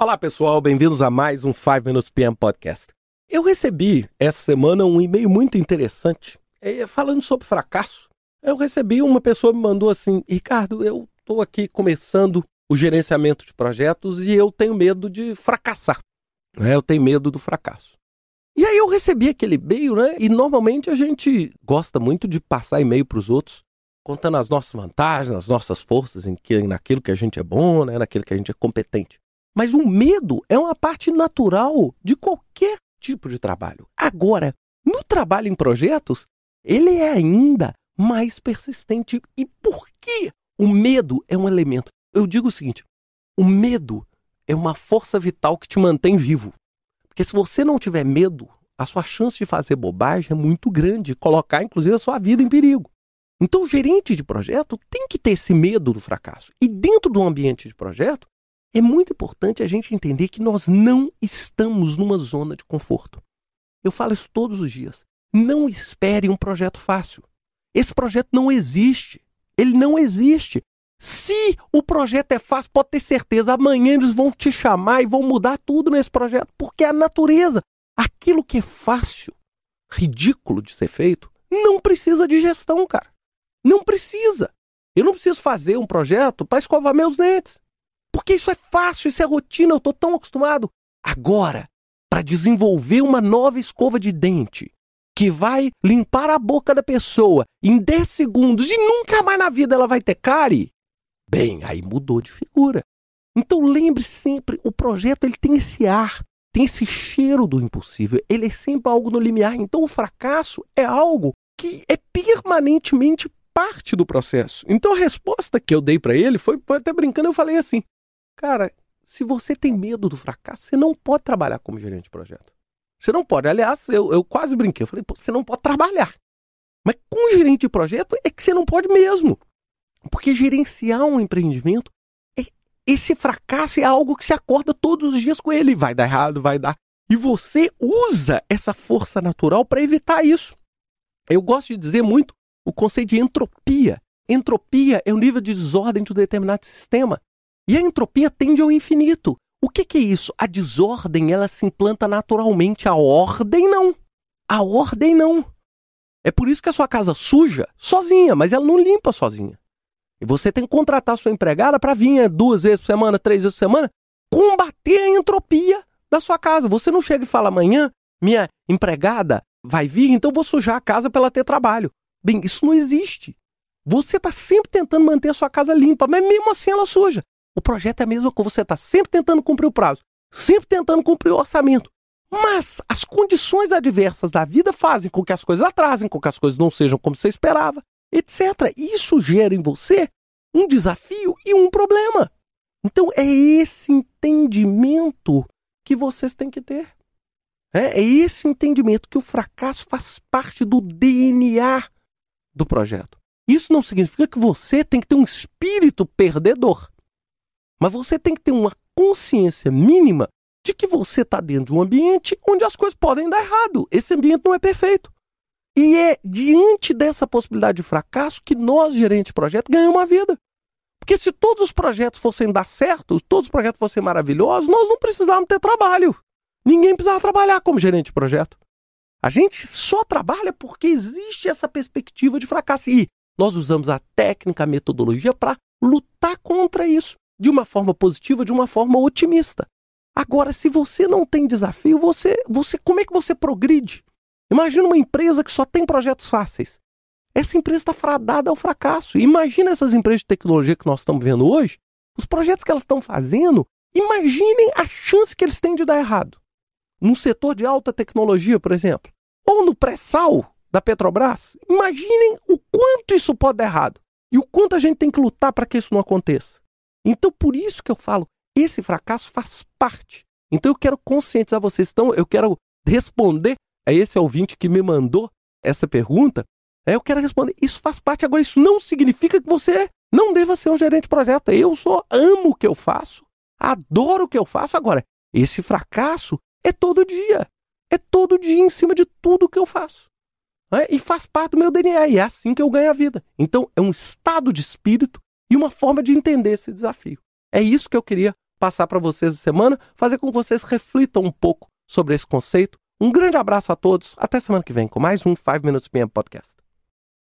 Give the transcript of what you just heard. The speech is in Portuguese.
Olá, pessoal, bem-vindos a mais um 5 Minutes PM Podcast. Eu recebi essa semana um e-mail muito interessante é, falando sobre fracasso. Eu recebi uma pessoa me mandou assim: Ricardo, eu estou aqui começando o gerenciamento de projetos e eu tenho medo de fracassar. Né? Eu tenho medo do fracasso. E aí eu recebi aquele e-mail, né? E normalmente a gente gosta muito de passar e-mail para os outros, contando as nossas vantagens, as nossas forças em que, naquilo que a gente é bom, né? naquilo que a gente é competente. Mas o medo é uma parte natural de qualquer tipo de trabalho. Agora, no trabalho em projetos, ele é ainda mais persistente. E por que o medo é um elemento? Eu digo o seguinte: o medo é uma força vital que te mantém vivo. Porque se você não tiver medo, a sua chance de fazer bobagem é muito grande, colocar inclusive a sua vida em perigo. Então, o gerente de projeto tem que ter esse medo do fracasso. E dentro do ambiente de projeto, é muito importante a gente entender que nós não estamos numa zona de conforto. Eu falo isso todos os dias. Não espere um projeto fácil. Esse projeto não existe. Ele não existe. Se o projeto é fácil, pode ter certeza, amanhã eles vão te chamar e vão mudar tudo nesse projeto, porque é a natureza, aquilo que é fácil, ridículo de ser feito, não precisa de gestão, cara. Não precisa. Eu não preciso fazer um projeto para escovar meus dentes. Porque isso é fácil, isso é rotina, eu estou tão acostumado. Agora, para desenvolver uma nova escova de dente que vai limpar a boca da pessoa em 10 segundos e nunca mais na vida ela vai ter cárie, bem, aí mudou de figura. Então lembre sempre, o projeto ele tem esse ar, tem esse cheiro do impossível, ele é sempre algo no limiar. Então o fracasso é algo que é permanentemente parte do processo. Então a resposta que eu dei para ele foi, até brincando, eu falei assim: Cara, se você tem medo do fracasso, você não pode trabalhar como gerente de projeto. Você não pode. Aliás, eu, eu quase brinquei. Eu falei, você não pode trabalhar. Mas com gerente de projeto é que você não pode mesmo. Porque gerenciar um empreendimento, é, esse fracasso é algo que se acorda todos os dias com ele. Vai dar errado, vai dar. E você usa essa força natural para evitar isso. Eu gosto de dizer muito o conceito de entropia. Entropia é o nível de desordem de um determinado sistema. E a entropia tende ao infinito. O que, que é isso? A desordem ela se implanta naturalmente, a ordem não. A ordem não. É por isso que a sua casa suja sozinha, mas ela não limpa sozinha. E você tem que contratar sua empregada para vir duas vezes por semana, três vezes por semana, combater a entropia da sua casa. Você não chega e fala amanhã, minha empregada vai vir, então vou sujar a casa para ela ter trabalho. Bem, isso não existe. Você está sempre tentando manter a sua casa limpa, mas mesmo assim ela suja. O projeto é a mesma coisa, você está sempre tentando cumprir o prazo, sempre tentando cumprir o orçamento. Mas as condições adversas da vida fazem com que as coisas atrasem, com que as coisas não sejam como você esperava, etc. Isso gera em você um desafio e um problema. Então é esse entendimento que vocês têm que ter. É, é esse entendimento que o fracasso faz parte do DNA do projeto. Isso não significa que você tem que ter um espírito perdedor. Mas você tem que ter uma consciência mínima de que você está dentro de um ambiente onde as coisas podem dar errado. Esse ambiente não é perfeito. E é diante dessa possibilidade de fracasso que nós, gerentes de projeto, ganhamos a vida. Porque se todos os projetos fossem dar certo, todos os projetos fossem maravilhosos, nós não precisávamos ter trabalho. Ninguém precisava trabalhar como gerente de projeto. A gente só trabalha porque existe essa perspectiva de fracasso. E nós usamos a técnica, a metodologia para lutar contra isso de uma forma positiva, de uma forma otimista. Agora, se você não tem desafio, você, você como é que você progride? Imagina uma empresa que só tem projetos fáceis. Essa empresa está fradada ao fracasso. Imagina essas empresas de tecnologia que nós estamos vendo hoje, os projetos que elas estão fazendo, imaginem a chance que eles têm de dar errado. Num setor de alta tecnologia, por exemplo, ou no pré-sal da Petrobras, imaginem o quanto isso pode dar errado e o quanto a gente tem que lutar para que isso não aconteça. Então, por isso que eu falo, esse fracasso faz parte. Então, eu quero conscientizar vocês. Então, eu quero responder a esse ouvinte que me mandou essa pergunta. É, eu quero responder. Isso faz parte. Agora, isso não significa que você não deva ser um gerente de projeto. Eu só amo o que eu faço, adoro o que eu faço. Agora, esse fracasso é todo dia. É todo dia em cima de tudo que eu faço. É? E faz parte do meu DNA. E é assim que eu ganho a vida. Então, é um estado de espírito e uma forma de entender esse desafio. É isso que eu queria passar para vocês essa semana, fazer com que vocês reflitam um pouco sobre esse conceito. Um grande abraço a todos, até semana que vem com mais um 5 Minutes PM Podcast.